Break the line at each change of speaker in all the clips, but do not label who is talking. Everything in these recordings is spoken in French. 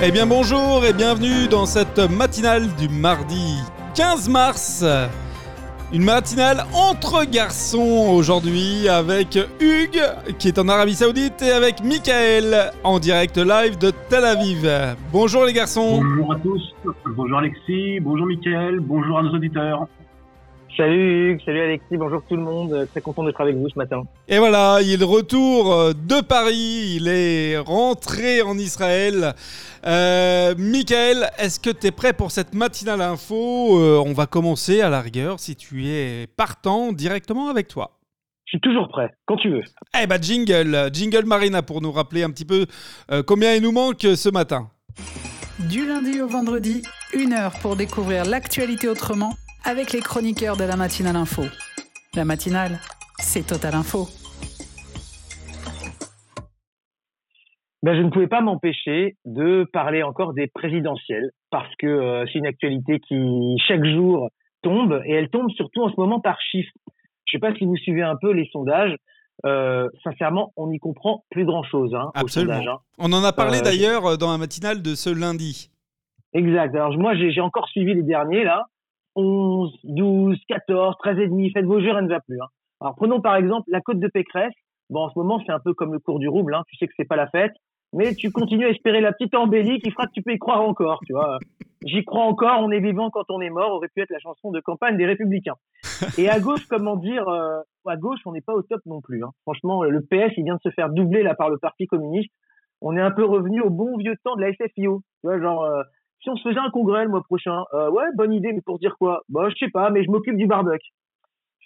Eh bien bonjour et bienvenue dans cette matinale du mardi 15 mars. Une matinale entre garçons aujourd'hui avec Hugues qui est en Arabie Saoudite et avec Michael en direct live de Tel Aviv. Bonjour les garçons.
Bonjour à tous. Bonjour Alexis. Bonjour Michael. Bonjour à nos auditeurs.
Salut Hugues, salut Alexis, bonjour tout le monde, très content d'être avec vous ce matin.
Et voilà, il est de retour euh, de Paris, il est rentré en Israël. Euh, Michael, est-ce que tu es prêt pour cette matinale info? Euh, On va commencer à la rigueur, si tu es partant, directement avec toi.
Je suis toujours prêt, quand tu veux.
Eh bah jingle, jingle Marina pour nous rappeler un petit peu euh, combien il nous manque ce matin.
Du lundi au vendredi, une heure pour découvrir l'actualité autrement avec les chroniqueurs de la matinale info. La matinale, c'est Total Info.
Ben, je ne pouvais pas m'empêcher de parler encore des présidentielles parce que euh, c'est une actualité qui chaque jour tombe et elle tombe surtout en ce moment par chiffres. Je ne sais pas si vous suivez un peu les sondages. Euh, sincèrement, on n'y comprend plus grand-chose. Hein,
Absolument.
hein.
On en a parlé euh, d'ailleurs dans la matinale de ce lundi.
Exact. Alors moi, j'ai encore suivi les derniers là. 11, 12, 14, 13 et demi. Faites vos jeux, elle ne va plus. Hein. Alors prenons par exemple la côte de Pécresse. Bon, en ce moment, c'est un peu comme le cours du rouble. Hein. Tu sais que c'est pas la fête, mais tu continues à espérer la petite embellie qui fera que tu peux y croire encore. Tu vois, j'y crois encore. On est vivant quand on est mort. Aurait pu être la chanson de campagne des Républicains. Et à gauche, comment dire, euh, à gauche, on n'est pas au top non plus. Hein. Franchement, le PS, il vient de se faire doubler là par le Parti communiste. On est un peu revenu au bon vieux temps de la SFIO. Tu vois, genre. Euh, si on se faisait un congrès le mois prochain, euh, ouais, bonne idée, mais pour dire quoi? Bah, je sais pas, mais je m'occupe du barbecue.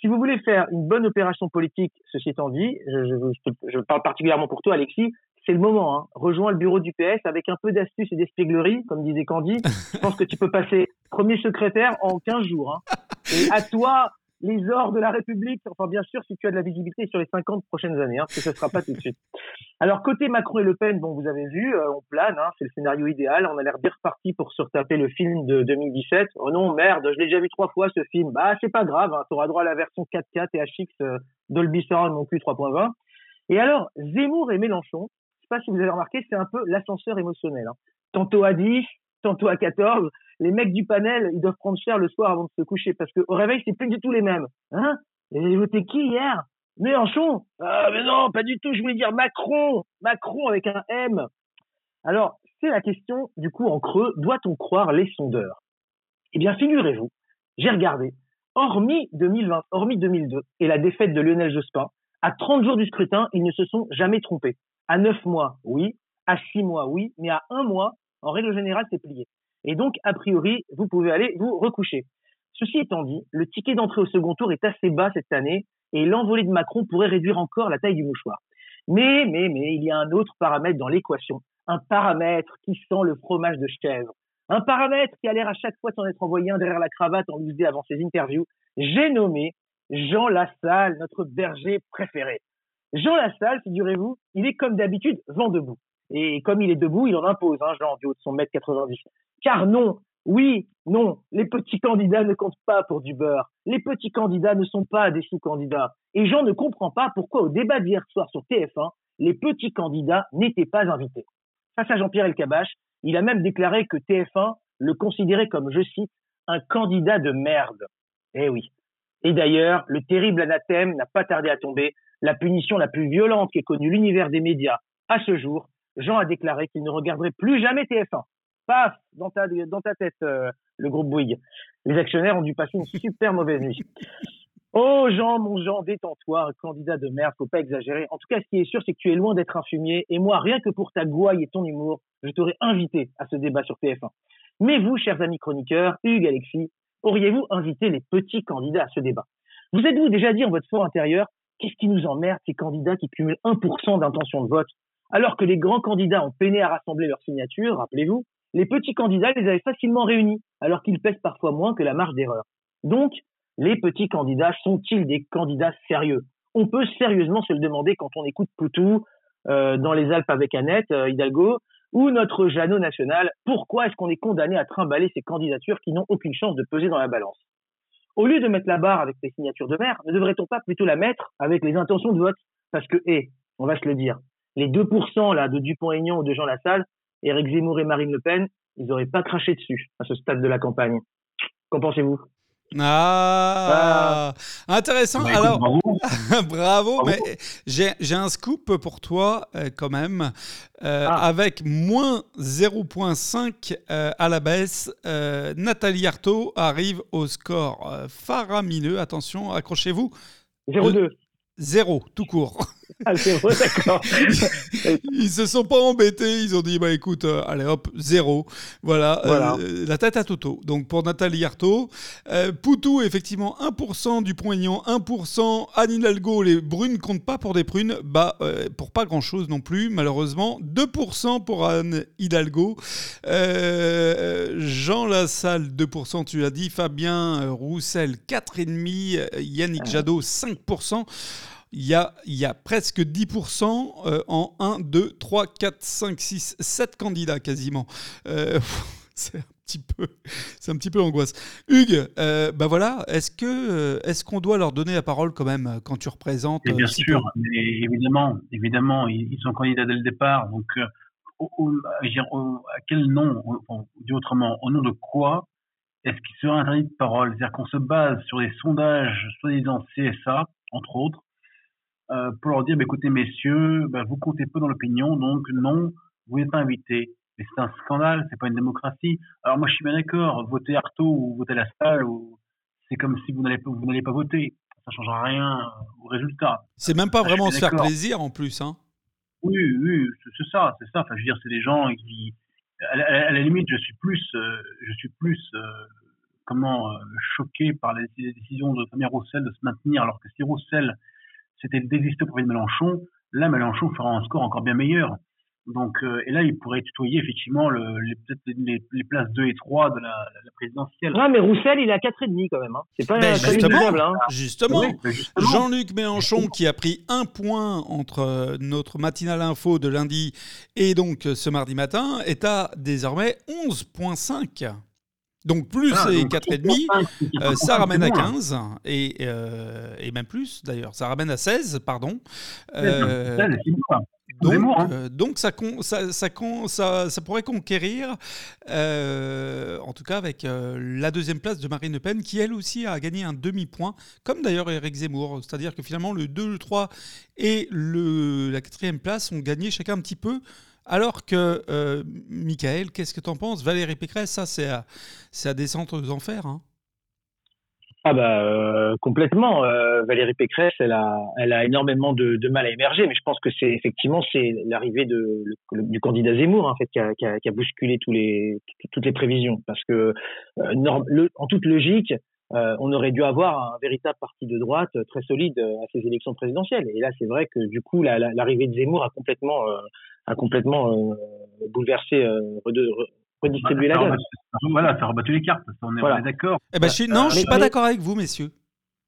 Si vous voulez faire une bonne opération politique, ceci étant dit, je, je, je parle particulièrement pour toi, Alexis, c'est le moment. Hein. Rejoins le bureau du PS avec un peu d'astuce et d'espièglerie, comme disait Candy. Je pense que tu peux passer premier secrétaire en 15 jours. Hein. Et à toi, les ors de la République, enfin bien sûr si tu as de la visibilité sur les 50 prochaines années, hein, parce que ce ne sera pas tout de suite. Alors côté Macron et Le Pen, bon vous avez vu, euh, on plane, hein, c'est le scénario idéal, on a l'air bien reparti pour se retaper le film de 2017. Oh non merde, je l'ai déjà vu trois fois ce film. Bah c'est pas grave, hein, tu auras droit à la version 4K THX euh, Dolby Surround mon cul 3.20. Et alors Zemmour et Mélenchon, je sais pas si vous avez remarqué, c'est un peu l'ascenseur émotionnel. Hein. Tantôt à 10, tantôt à 14. Les mecs du panel, ils doivent prendre cher le soir avant de se coucher parce qu'au réveil, c'est plus du tout les mêmes. Hein Et voté qui hier? Mélenchon? Ah mais non, pas du tout, je voulais dire Macron Macron avec un M Alors, c'est la question, du coup, en creux, doit-on croire les sondeurs? Eh bien, figurez-vous, j'ai regardé, hormis 2020, hormis 2002 et la défaite de Lionel Jospin, à 30 jours du scrutin, ils ne se sont jamais trompés. À 9 mois, oui. À 6 mois, oui. Mais à 1 mois, en règle générale, c'est plié. Et donc, a priori, vous pouvez aller vous recoucher. Ceci étant dit, le ticket d'entrée au second tour est assez bas cette année et l'envolée de Macron pourrait réduire encore la taille du mouchoir. Mais, mais, mais, il y a un autre paramètre dans l'équation. Un paramètre qui sent le fromage de chèvre. Un paramètre qui a l'air à chaque fois s'en être envoyé un derrière la cravate en lousé avant ses interviews. J'ai nommé Jean Lassalle, notre berger préféré. Jean Lassalle, figurez-vous, il est comme d'habitude vent debout. Et comme il est debout, il en impose, hein, Jean, du haut de son mètre 90. Car non, oui, non, les petits candidats ne comptent pas pour du beurre. Les petits candidats ne sont pas des sous-candidats. Et Jean ne comprend pas pourquoi au débat d'hier soir sur TF1, les petits candidats n'étaient pas invités. Face à Jean-Pierre Elkabach, il a même déclaré que TF1 le considérait comme, je cite, un candidat de merde. Eh oui. Et d'ailleurs, le terrible anathème n'a pas tardé à tomber. La punition la plus violente qu'ait connue l'univers des médias à ce jour, Jean a déclaré qu'il ne regarderait plus jamais TF1. Paf, dans ta, dans ta tête, euh, le groupe Bouygues. Les actionnaires ont dû passer une super mauvaise nuit. Oh Jean, mon Jean, détends-toi, candidat de merde, faut pas exagérer. En tout cas, ce qui est sûr, c'est que tu es loin d'être un fumier. Et moi, rien que pour ta gouaille et ton humour, je t'aurais invité à ce débat sur TF1. Mais vous, chers amis chroniqueurs, Hugues, Alexis, auriez-vous invité les petits candidats à ce débat? Vous êtes-vous déjà dit en votre fort intérieur, qu'est-ce qui nous emmerde, ces candidats qui cumulent 1% d'intention de vote? Alors que les grands candidats ont peiné à rassembler leurs signatures, rappelez-vous, les petits candidats les avaient facilement réunis, alors qu'ils pèsent parfois moins que la marge d'erreur. Donc, les petits candidats sont-ils des candidats sérieux? On peut sérieusement se le demander quand on écoute Poutou euh, dans les Alpes avec Annette euh, Hidalgo ou notre Jeannot national. Pourquoi est-ce qu'on est condamné à trimballer ces candidatures qui n'ont aucune chance de peser dans la balance? Au lieu de mettre la barre avec les signatures de maire, ne devrait-on pas plutôt la mettre avec les intentions de vote? Parce que, hé, on va se le dire, les 2% là de Dupont-Aignan ou de Jean Lassalle, Éric Zemmour et Marine Le Pen, ils n'auraient pas craché dessus à ce stade de la campagne. Qu'en pensez-vous?
Ah, intéressant.
Bah,
Alors,
bravo.
bravo, mais j'ai un scoop pour toi euh, quand même. Euh,
Ah.
Avec moins 0,5 euh, à la baisse, Nathalie Arthaud arrive au score faramineux. Attention, accrochez-vous.
0-2.
Zéro, tout court.
Ah, 0, d'accord.
Ils se sont pas embêtés, ils ont dit bah écoute, euh, allez hop, zéro. Voilà,
Voilà.
euh, la tête à Toto. Donc pour Nathalie Arthaud, euh, Poutou, effectivement, 1%, Dupont-Aignan, 1%, Anne Hidalgo, les brunes comptent pas pour des prunes, bah euh, pour pas grand chose non plus, malheureusement. 2% pour Anne Hidalgo. Jean Lassalle, 2%, tu l'as dit. Fabien Roussel, 4,5%. euh, Yannick Jadot, 5%. Il y a, il y a presque 10% euh, en 1, 2, 3, 4, 5, 6, 7 candidats quasiment. Euh, c'est un petit peu, c'est un petit peu l'angoisse. Hugues, euh, bah voilà, est-ce que, euh, est-ce qu'on doit leur donner la parole quand même quand tu représentes
Et bien sûr, mais évidemment, évidemment, ils, ils sont candidats dès le départ. Donc, euh, au- au- à quel nom, on- dit autrement, au nom de quoi est-ce qu'ils seraient interdits de parole? C'est-à-dire qu'on se base sur des sondages soi-disant CSA, entre autres, euh, pour leur dire, bah, écoutez, messieurs, bah, vous comptez peu dans l'opinion, donc non, vous n'êtes pas invités. Mais c'est un scandale, c'est pas une démocratie. Alors moi, je suis bien d'accord, voter Artaud ou voter la salle, ou... c'est comme si vous n'allez pas, vous n'allez pas voter. Ça changera rien au résultat.
C'est même pas vraiment se faire plaisir en plus. Hein.
Oui, oui, c'est ça, c'est ça. Enfin, je veux dire, c'est des gens qui, à la, à la limite, je suis plus, euh, je suis plus, euh, comment, euh, choqué par les, décisions de Fabien Roussel de se maintenir, alors que si Roussel s'était désisté pour Mélenchon, là, Mélenchon fera un score encore bien meilleur. Donc, euh, et là, il pourrait tutoyer effectivement le, les, les, les, places 2 et 3 de la, la, la présidentielle.
Ouais, mais Roussel, il est à 4,5 quand même. Hein. C'est pas
ben justement,
hein.
justement.
Oui, justement.
Jean-Luc Mélenchon qui a pris un point entre euh, notre matinale info de lundi et donc euh, ce mardi matin est à désormais 11,5. Donc plus
ah,
et 4,5, euh, ça ramène à 15, et, euh, et même plus d'ailleurs, ça ramène à 16, pardon.
16,
donc,
Zemmour, hein.
euh, donc ça, con- ça, ça, con- ça, ça pourrait conquérir, euh, en tout cas avec euh, la deuxième place de Marine Le Pen, qui elle aussi a gagné un demi-point, comme d'ailleurs Éric Zemmour. C'est-à-dire que finalement le 2, le 3 et le, la quatrième place ont gagné chacun un petit peu. Alors que, Michael, qu'est-ce que tu en penses? Valérie Pécresse, ça c'est à, c'est à descendre aux enfers. Hein.
Ah bah euh, complètement. Euh, Valérie Pécresse, elle a, elle a énormément de, mal à émerger, mais je pense que c'est effectivement c'est l'arrivée de du candidat Zemmour en fait qui a, qui a, bousculé tous les toutes les prévisions, parce que euh, en toute logique, euh, on aurait dû avoir un véritable parti de droite euh, très solide à ces élections présidentielles. Et là, c'est vrai que du coup, la- la- l'arrivée de Zemmour a complètement a complètement bouleversé, euh, rede- re- redistribué la
voilà, ça a rebattu les cartes. On est,
Voilà.
est d'accord.
Eh ben, je suis, non, je suis pas d'accord avec vous, messieurs.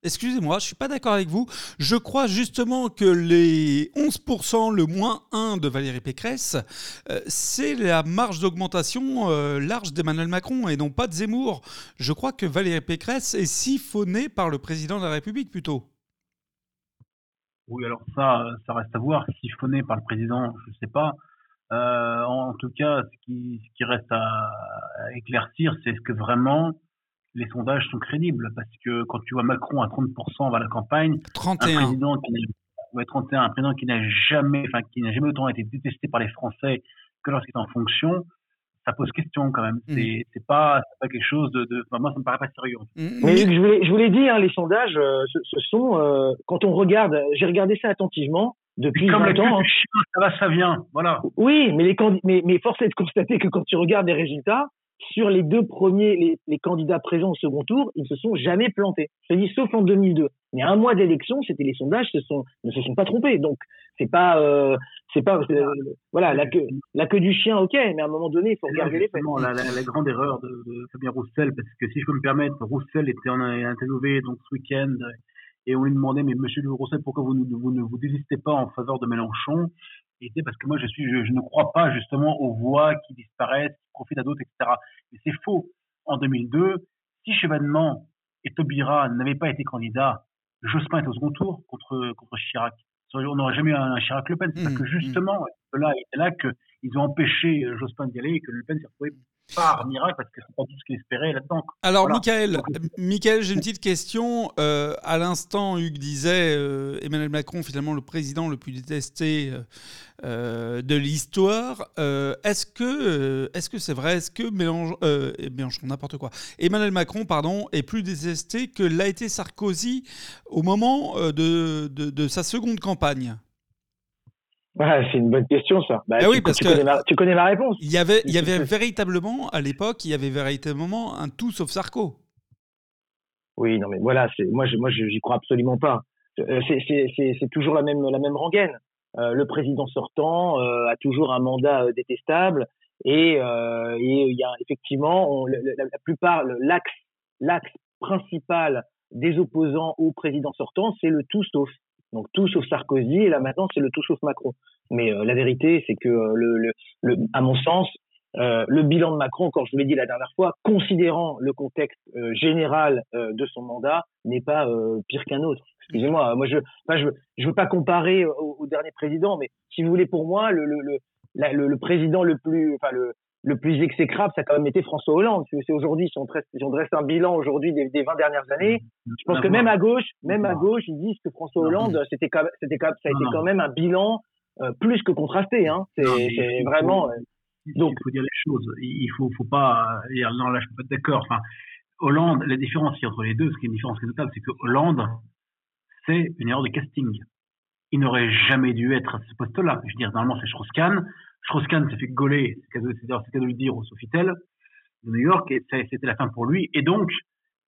Excusez-moi, je suis pas d'accord avec vous. Je crois justement que les 11%, le moins 1 de Valérie Pécresse, euh, c'est la marge d'augmentation euh, large d'Emmanuel Macron et non pas de Zemmour. Je crois que Valérie Pécresse est siphonnée par le président de la République plutôt.
Oui, alors ça, ça reste à voir. Siphonné par le président, je ne sais pas. Euh, en tout cas, ce qui, ce qui reste à, à éclaircir, c'est est-ce que vraiment les sondages sont crédibles Parce que quand tu vois Macron à 30% vers la campagne, un
31.
président qui n'a ouais, 31, un président qui n'a jamais, enfin qui n'a jamais autant été détesté par les Français que lorsqu'il est en fonction, ça pose question quand même.
Mm.
C'est c'est pas, c'est pas quelque chose de, de enfin, moi ça me paraît pas sérieux.
Mm,
Mais je vous l'ai- je vous l'ai dit, hein, les sondages, euh, ce, ce sont, euh, quand on regarde, j'ai regardé ça attentivement depuis
Comme la
20
queue
ans. hein.
du chien, ça va, ça vient. Voilà.
Oui, mais, les mais, mais force est de constater que quand tu regardes les résultats, sur les deux premiers, les, les candidats présents au second tour, ils se sont jamais plantés. Je te dis, sauf en 2002. Mais à un mois d'élection, c'était les sondages se sont, ne se sont pas trompés. Donc, c'est pas, euh, c'est pas, euh, voilà, la queue, la queue du chien, ok, mais à un moment donné, il faut regarder les faits.
la, la, la grande erreur de, de Fabien Roussel, parce que si je peux me permettre, Roussel était en interviewé donc ce week-end et on lui demandait mais Monsieur Roussel pourquoi vous ne vous, ne vous désistez pas en faveur de Mélenchon? Et c'est parce que moi je suis je, je ne crois pas justement aux voix qui disparaissent, qui profitent à d'autres, etc. Mais c'est faux. En 2002, si Chevènement et Taubira n'avaient pas été candidats, Jospin est au second tour contre contre Chirac. On n'aurait jamais eu un Chirac Le Pen, c'est parce
Mmh,
que justement, là, c'est là que ils ont empêché Jospin d'y aller et que Le Pen s'est retrouvé par miracle parce que c'est pas tout ce qu'il espérait là-dedans.
Alors, Michael, Michael j'ai une petite question. Euh, à l'instant, Hugues disait euh, Emmanuel Macron, finalement, le président le plus détesté euh, de l'histoire. est-ce que est-ce que c'est vrai? Est-ce que Mélenchon, Mélenchon n'importe quoi, Emmanuel Macron, pardon, est plus détesté que l'a été Sarkozy au moment de, de, de sa seconde campagne
c'est une bonne question, ça.
Bah, ah oui, parce
tu,
que
connais ma, tu connais ma réponse.
Il y avait, il y avait véritablement, à l'époque, il y avait véritablement un tout sauf Sarko.
Oui, non, mais voilà, c'est, moi, je, moi, j'y crois absolument pas. Euh, c'est toujours la même, la même rengaine. Euh, le président sortant euh, a toujours un mandat détestable et il y a effectivement la, la, plupart l'axe l'axe principal des opposants au président sortant, c'est le tout sauf. Donc tout sauf Sarkozy, et là maintenant c'est le tout sauf Macron. Mais euh, la vérité, c'est que euh, le, le, à mon sens, euh, le bilan de Macron, encore je vous l'ai dit la dernière fois, considérant le contexte général de son mandat, n'est pas pire qu'un autre. Excusez-moi, moi je, enfin, je, je veux pas comparer au, dernier président, mais si vous voulez pour moi, le, le, le, le président le plus, enfin le, le plus exécrable, ça a quand même été François Hollande. C'est aujourd'hui, si on dresse, si on dresse un bilan aujourd'hui des, des, 20 dernières années, je pense que même à gauche, même à gauche, ils disent que François Hollande, c'était quand, c'était ça a été quand même un bilan euh, plus que contrasté. Hein. C'est vraiment. Euh,
donc, il faut dire les choses. Il faut, faut pas dire non là je peux pas être d'accord. Enfin, Hollande, la différence entre les deux, ce qui est une différence qui est notable, c'est que Hollande, c'est une erreur de casting. Il n'aurait jamais dû être à ce poste-là. Je veux dire, normalement c'est Strauss-Kahn. Strauss-Kahn s'est fait gauler, c'est le cas de le dire, au Sofitel de New York, et c'était la fin pour lui. Et donc,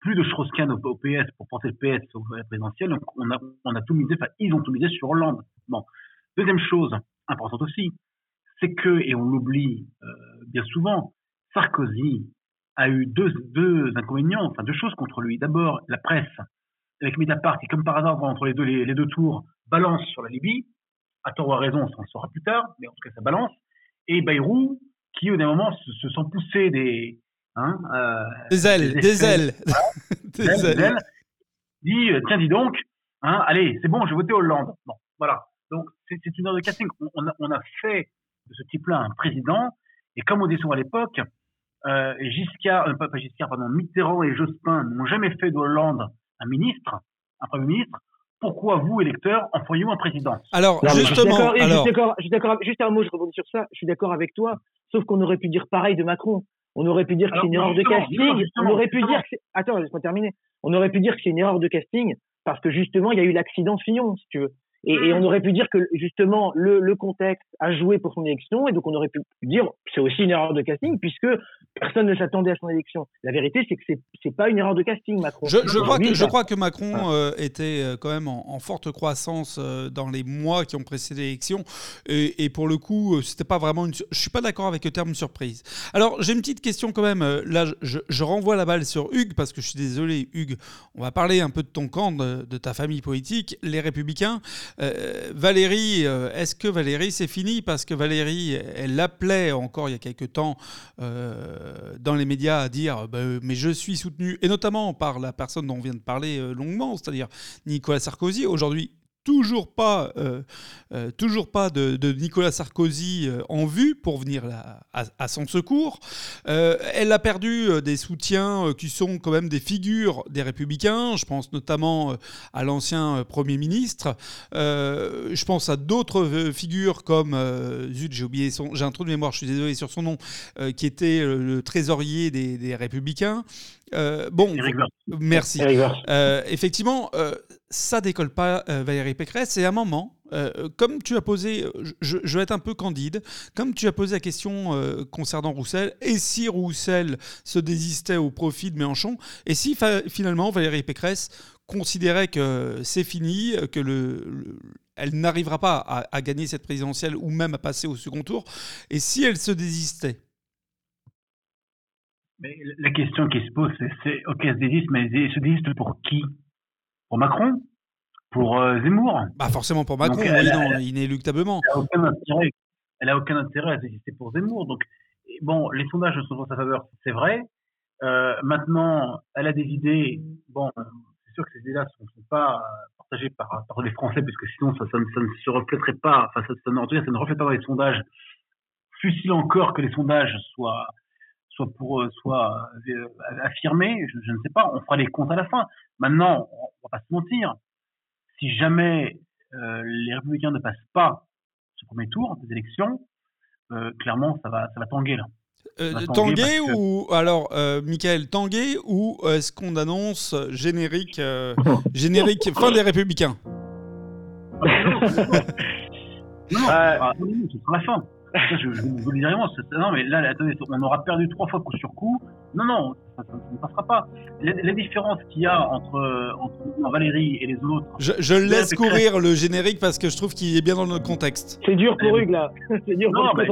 plus de Strauss-Kahn au, PS pour porter le PS au présidentiel. Donc, on a, on a tout misé, enfin, ils ont tout misé sur Hollande. Bon. Deuxième chose importante aussi, c'est que, et on l'oublie euh, bien souvent, Sarkozy a eu deux, deux inconvénients, enfin deux choses contre lui. D'abord, la presse, avec Mediapart, qui comme par hasard, entre les deux, les, les deux tours, balance sur la Libye. À tort ou à raison, on s'en saura plus tard, mais en tout cas, ça balance et Bayrou, qui au d'un moment se, sont poussés des,
hein, euh, des ailes, des, ailes,
des, ailes. dit euh, tiens dis donc, hein, allez c'est bon, je vais voter Hollande. Bon, voilà. Donc c'est une heure de casting. On a, on a fait de ce type-là un président, et comme on dit souvent à l'époque, euh, Giscard, euh, pas, pas Giscard, pardon, Mitterrand et Jospin n'ont jamais fait de Hollande un ministre, un premier ministre pourquoi vous, électeurs, en feriez-vous un président?
Alors, justement,
je suis d'accord, juste un mot, je rebondis sur ça, je suis d'accord avec toi, sauf qu'on aurait pu dire pareil de Macron. On aurait pu dire que c'est une erreur de casting. on aurait pu dire que Attends, laisse-moi terminer. On aurait pu dire que c'est une erreur de casting parce que justement, il y a eu l'accident Fillon, si tu veux. Et, et, on aurait pu dire que justement le, le, contexte a joué pour son élection, et donc on aurait pu dire c'est aussi une erreur de casting puisque personne ne s'attendait à son élection. La vérité, c'est que c'est c'est pas une erreur de casting, Macron.
Je, je crois que je crois que Macron euh, était euh, quand même en, en forte croissance euh, dans les mois qui ont précédé l'élection, et, et, pour le coup, c'était pas vraiment une. Je suis pas d'accord avec le terme surprise. Alors j'ai une petite question quand même. Là, je, je, renvoie la balle sur Hugues parce que je suis désolé, Hugues. On va parler un peu de ton camp, de, de ta famille politique, les Républicains. Euh, Valérie, euh, est-ce que Valérie, c'est fini? Parce que Valérie, elle l'appelait encore il y a quelques temps euh, dans les médias à dire bah, Mais je suis soutenu, et notamment par la personne dont on vient de parler longuement, c'est-à-dire Nicolas Sarkozy. Aujourd'hui, toujours pas, euh, euh, toujours pas de, Nicolas Sarkozy euh, en vue pour venir à, son secours. elle a perdu des soutiens qui sont quand même des figures des républicains. Je pense notamment à l'ancien Premier ministre. je pense à d'autres figures comme, zut, j'ai j'ai un trou de mémoire, je suis désolé sur son nom, qui était le trésorier des républicains. Euh, bon, merci. Euh, effectivement, euh, ça décolle pas Valérie Pécresse. Et à un moment, comme tu as posé, je, vais être un peu candide, comme tu as posé la question concernant Roussel, et si Roussel se désistait au profit de Mélenchon, et si finalement Valérie Pécresse considérait que c'est fini, que le, elle n'arrivera pas à, à, gagner cette présidentielle ou même à passer au second tour, et si elle se désistait?
Mais la question qui se pose, c'est, ok, elle se désiste, mais elle se désiste pour qui? Pour Macron? Pour euh, Zemmour?
Bah forcément pour Macron, elle, non, inéluctablement.
Elle n'a aucun intérêt. Elle a aucun intérêt à désister pour Zemmour. Donc bon, les sondages sont en sa faveur, c'est vrai. Euh, maintenant, elle a des idées. Bon, c'est sûr que ces idées-là ne sont, pas partagées par, par les Français, puisque sinon ça, ça, ne se reflèterait pas. Enfin, ça, cas, ça ne reflète pas dans les sondages fut-il encore que les sondages soient soit pour soit affirmés, je, ne sais pas, on fera les comptes à la fin. Maintenant, on va pas se mentir, si jamais les républicains ne passent pas ce premier tour des élections, clairement ça va ça va tanguer là.
Euh, tanguer ou alors euh, Michael tanguer ou est-ce qu'on annonce générique générique fin des républicains?
Non, ah, c'est la fin je, vous le dirai moi. Non, mais là, attendez, on aura perdu trois fois coup sur coup. Non, non, ça, ne passera pas. La, différence qu'il y a entre, entre, Valérie et les autres.
Je, je laisse courir le générique parce que je trouve qu'il est bien dans notre contexte.
C'est dur pour Hugues, là. C'est dur
non, mais,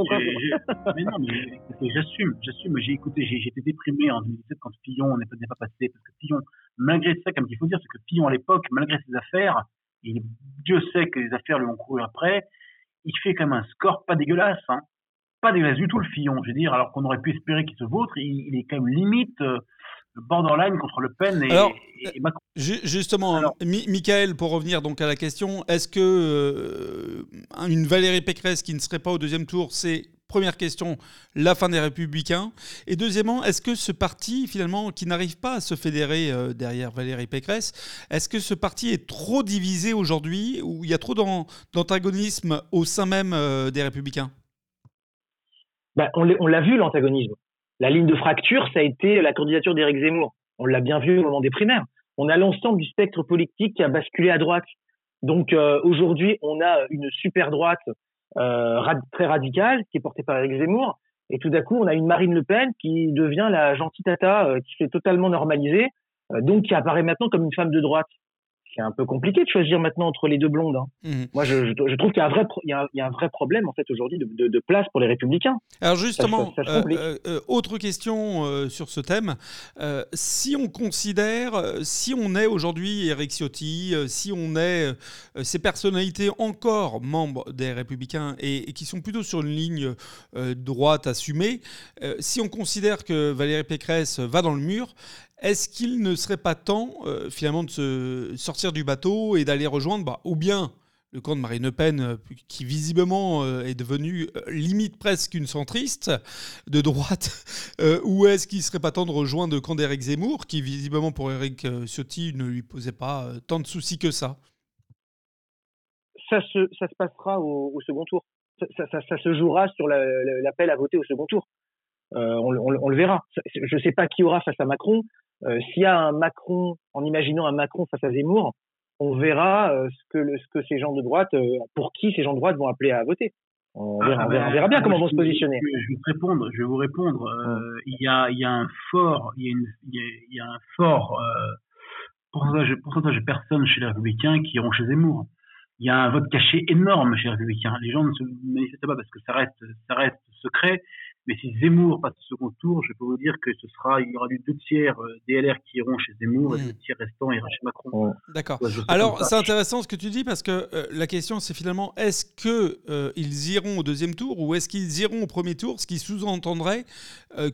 mais non, mais j'assume, j'assume. J'ai écouté, j'ai été déprimé en 2017 quand Pillon n'est pas passé. Parce que Pillon, malgré ça, comme il faut dire, c'est que Pillon à l'époque, malgré ses affaires, et Dieu sait que les affaires lui ont couru après, il fait quand même un score pas dégueulasse, hein. pas dégueulasse du tout le Fillon. Je veux dire, alors qu'on aurait pu espérer qu'il se vautre, il, est quand même limite euh, borderline contre Le Pen et, Macron.
Justement, Michael, pour revenir donc à la question, est-ce que euh, une Valérie Pécresse qui ne serait pas au deuxième tour, c'est Première question, la fin des républicains. Et deuxièmement, est-ce que ce parti, finalement, qui n'arrive pas à se fédérer euh, derrière Valérie Pécresse, est-ce que ce parti est trop divisé aujourd'hui, ou il y a trop d'antagonisme au sein même euh, des républicains?
Bah, On l'a vu, l'antagonisme. La ligne de fracture, ça a été la candidature d'Éric Zemmour. On l'a bien vu au moment des primaires. On a l'ensemble du spectre politique qui a basculé à droite. Donc euh, aujourd'hui, on a une super droite euh, très radicale qui est portée par Eric Zemmour. Et tout d'un coup, on a une Marine Le Pen qui devient la gentille tata, euh, qui s'est totalement normalisée, euh, donc qui apparaît maintenant comme une femme de droite c'est un peu compliqué de choisir maintenant entre les deux blondes. Hein. Mmh. Moi, je, je, trouve qu'il y, a un vrai, il y a un vrai problème en fait aujourd'hui de, de, place pour les républicains.
Alors justement, euh, euh, autre question euh, sur ce thème. si on considère, si on est aujourd'hui Eric Ciotti, si on est ces personnalités encore membres des républicains et, et qui sont plutôt sur une ligne droite assumée, si on considère que Valérie Pécresse va dans le mur, est-ce qu'il ne serait pas temps, euh, finalement, de se sortir du bateau et d'aller rejoindre, bah, ou bien le camp de Marine Le Pen, euh, qui visiblement euh, est devenu limite presque une centriste de droite, ou est-ce qu'il ne serait pas temps de rejoindre le camp d'Éric Zemmour, qui visiblement pour Éric Ciotti ne lui posait pas tant de soucis que ça?
Ça se, passera au, second tour. Ça, ça, se jouera sur l'appel à voter au second tour. on, le verra. Je ne sais pas qui aura face à Macron. Euh, s'il y a un Macron, en imaginant un Macron face à Zemmour, on verra euh, ce, que le, ce que ces gens de droite, euh, pour qui ces gens de droite vont appeler à voter. On verra, ah, on verra, bien comment vont se positionner.
Je vais vous répondre. Je vais vous répondre. il y a, il y a un fort, il y a, une, il y a, un fort pourcentage, pourcentage de personnes chez les Républicains qui iront chez Zemmour. Il y a un vote caché énorme chez les Républicains. Les gens ne se manifestent pas parce que ça reste, ça reste secret. Mais si Zemmour passe au second tour, je peux vous dire que ce sera, il y aura du deux tiers euh, des LR qui iront chez Zemmour et deux tiers restants iront chez Macron.
D'accord. Alors c'est intéressant ce que tu dis parce que euh, la question c'est finalement est-ce que euh, ils iront au deuxième tour ou est-ce qu'ils iront au premier tour, ce qui sous-entendrait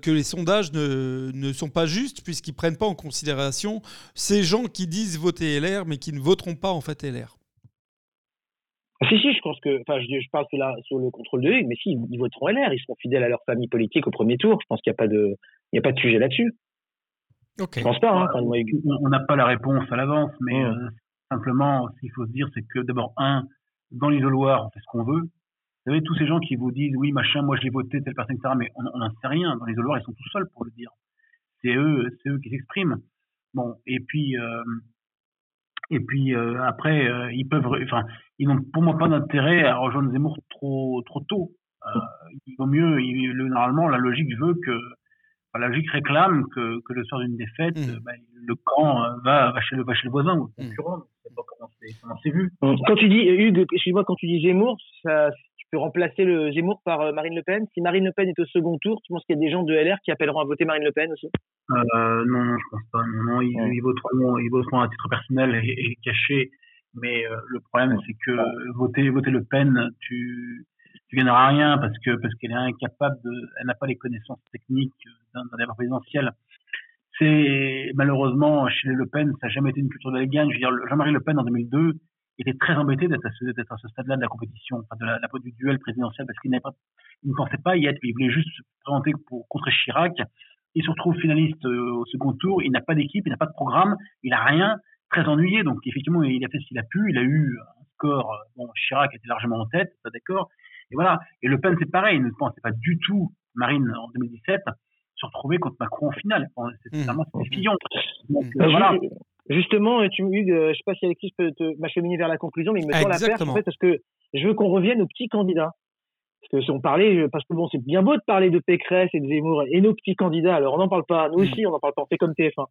que les sondages ne, ne sont pas justes puisqu'ils prennent pas en considération ces gens qui disent voter LR mais qui ne voteront pas en fait LR.
Si, si, je pense que, enfin, je, je parle sur le contrôle de Hugues, mais si, ils voteront LR, ils seront fidèles à leur famille politique au premier tour. Je pense qu'il n'y a pas de, il y a pas de sujet là-dessus.
Okay.
Je pense pas, hein,
On n'a pas la réponse à l'avance, mais euh, simplement, ce qu'il faut se dire, c'est que d'abord, un, dans l'isoloir, on fait ce qu'on veut. Vous savez, tous ces gens qui vous disent, oui, machin, moi je l'ai voté, telle personne, etc., mais on n'en sait rien. Dans l'isoloir, ils sont tout seuls pour le dire. C'est eux, c'est eux qui s'expriment. Bon, et puis, euh, et puis euh, après, euh, ils peuvent, enfin, ils n'ont pour moi pas d'intérêt à rejoindre Zemmour trop trop tôt. Euh, il vaut mieux, il, le, normalement, la logique veut que, la logique réclame que, que le soir d'une défaite, mmh. bah, le camp va, va, chez le, va chez le voisin ou le mmh. concurrent. Mmh. sais pas comment c'est vu.
Quand tu dis, Hugues, excuse-moi, quand tu dis Zemmour, ça, peux remplacer le Zemmour par euh, Marine Le Pen. Si Marine Le Pen est au second tour, tu penses qu'il y a des gens de LR qui appelleront à voter Marine Le Pen aussi?
Euh, Non, non, je pense pas. Non, non, ils, voteront, ils voteront à titre personnel et, caché. Mais euh, le problème, c'est que voter, voter Le Pen, tu, tu gagneras rien parce que parce qu'elle est incapable de, elle n'a pas les connaissances techniques d'un débat présidentiel. C'est malheureusement chez Le Pen, ça n'a jamais été une culture de la gagne. Je veux dire, Jean-Marie Le Pen en 2002 était très embêté d'être à ce, stade-là de la compétition, enfin de la, la, du duel présidentiel, parce qu'il pas, il ne pensait pas y être, il voulait juste se présenter pour contrer Chirac. Il se retrouve finaliste euh, au second tour, il n'a pas d'équipe, il n'a pas de programme, il n'a rien, très ennuyé. Donc effectivement, il a fait ce qu'il a pu, il a eu un score. Euh, bon, Chirac était largement en tête, pas d'accord. Et voilà. Et Le Pen, c'est pareil, il ne pensait pas du tout Marine en 2017 se retrouver contre Macron en finale. C'est mmh. vraiment Fillon.
Donc, mmh. voilà. Justement, tu, Hugues, euh, je ne sais pas si Alexis peut m'acheminer vers la conclusion, mais il me tend la perche en fait, parce que je veux qu'on revienne aux petits candidats. Parce que si on parlait, euh, parce que bon, c'est bien beau de parler de Pécresse et de Zemmour et nos petits candidats. Alors on n'en parle pas, nous mm. aussi on n'en parle pas, on fait comme TF1.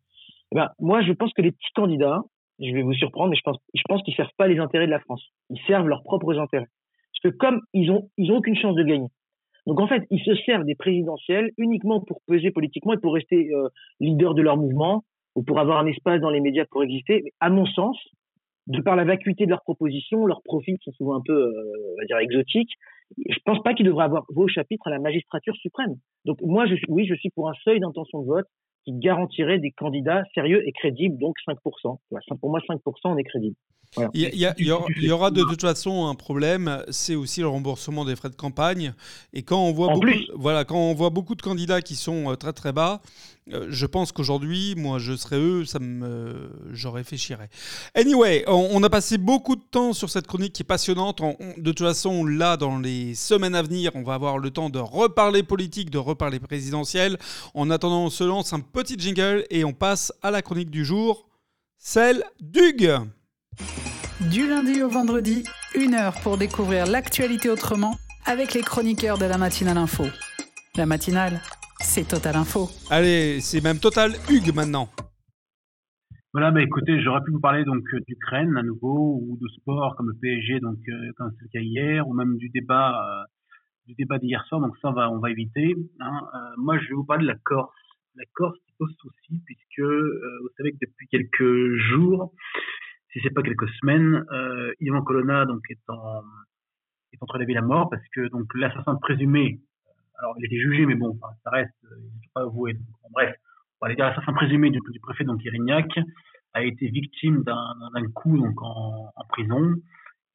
Eh ben, moi, je pense que les petits candidats, je vais vous surprendre, mais je pense, je pense qu'ils servent pas les intérêts de la France. Ils servent leurs propres intérêts. Parce que comme ils ont, ils ont aucune chance de gagner. Donc en fait, ils se servent des présidentielles uniquement pour peser politiquement et pour rester euh, leader de leur mouvement ou pour avoir un espace dans les médias pour exister. À mon sens, de par la vacuité de leurs propositions, leurs profils sont souvent un peu, euh, on va dire, exotiques. Je pense pas qu'ils devraient avoir vos chapitres à la magistrature suprême. Donc moi, oui, je suis pour un seuil d'intention de vote qui garantirait des candidats sérieux et crédibles, donc 5%. Pour moi, 5%, on est crédible.
Il, y aura de toute façon un problème, c'est aussi le remboursement des frais de campagne. Et quand on voit, beaucoup, voilà, quand on voit beaucoup de candidats qui sont euh, très très bas, euh, je pense qu'aujourd'hui, moi, je serais eux, ça me, je réfléchirais. Anyway, on, a passé beaucoup de temps sur cette chronique qui est passionnante. de toute façon, là, dans les semaines à venir, on va avoir le temps de reparler politique, de reparler présidentiel. En attendant, on se lance un petit jingle et on passe à la chronique du jour, celle d'Hugues.
Du lundi au vendredi, une heure pour découvrir l'actualité autrement avec les chroniqueurs de la matinale info. La matinale, c'est Total Info.
Allez, c'est même Total Hugues maintenant.
Voilà, bah écoutez, j'aurais pu vous parler donc d'Ukraine à nouveau ou de sport comme le PSG, donc euh, comme c'est le cas hier, ou même du débat euh, du débat d'hier soir. Donc ça, on va on va éviter. Hein. Euh, moi, je vais vous parler de la Corse. La Corse qui pose souci puisque vous savez que depuis quelques jours, c'est pas quelques semaines, euh, Ivan Colonna donc est en est entre la vie et la mort parce que donc l'assassin présumé, euh, alors il était jugé mais bon, ça reste, euh, il n'est pas avoué. Donc, bref, on va dire l'assassin présumé du, du, préfet donc Irignac a été victime d'un coup donc en, prison.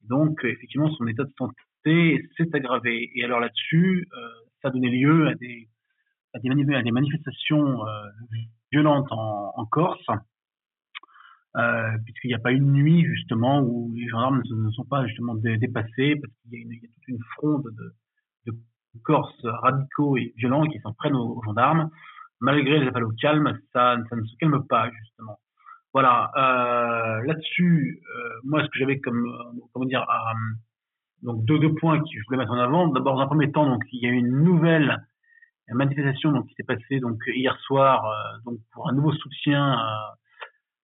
donc effectivement son état de santé s'est aggravé. Et alors là-dessus, euh, ça a donné lieu à des manifestations violentes en, en Corse euh, puisqu'il n'y a pas une nuit justement où les gendarmes ne, sont pas justement dépassés, parce qu'il y, y, a toute une fronde de, de Corses radicaux et violents qui s'en prennent aux, gendarmes. Malgré les appels au calme, ça, ça, ne se calme pas justement. Voilà. Euh, Là-dessus, euh, moi, ce que j'avais comme, comment dire, donc deux, deux points que je voulais mettre en avant. D'abord, dans un premier temps, donc il y a eu une nouvelle manifestation donc qui s'est passée donc hier soir, euh, donc pour un nouveau soutien à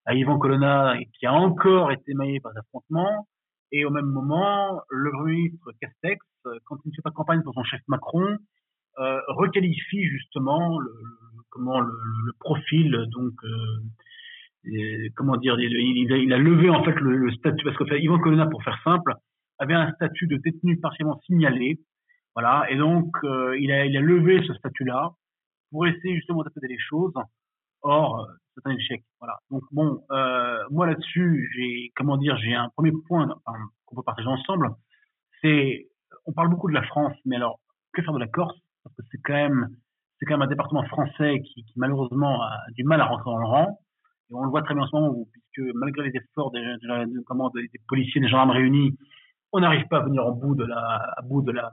à Yvan Colonna qui a encore été maillé par affrontements. Et au même moment, le ministre Castex, quand il ne fait pas campagne pour son chef Macron, euh, requalifie justement le, comment le, le, profil donc euh, comment dire il, il, a, levé en fait le, statut parce que Yvan Colonna pour faire simple avait un statut de détenu partiellement signalé. Voilà. Et donc euh, il a il a levé ce statut là pour essayer justement d'apaiser les choses. Or c'est un échec. Voilà. Donc bon, euh, moi là-dessus, j'ai comment dire, j'ai un premier point qu'on peut partager ensemble. C'est, on parle beaucoup de la France, mais alors que faire de la Corse? Parce que c'est quand même, c'est quand même un département français qui, malheureusement a du mal à rentrer dans le rang. Et on le voit très bien en ce moment, puisque malgré les efforts des, des, comment, des, policiers, des gendarmes réunis, on n'arrive pas à venir au bout de la, à bout de la,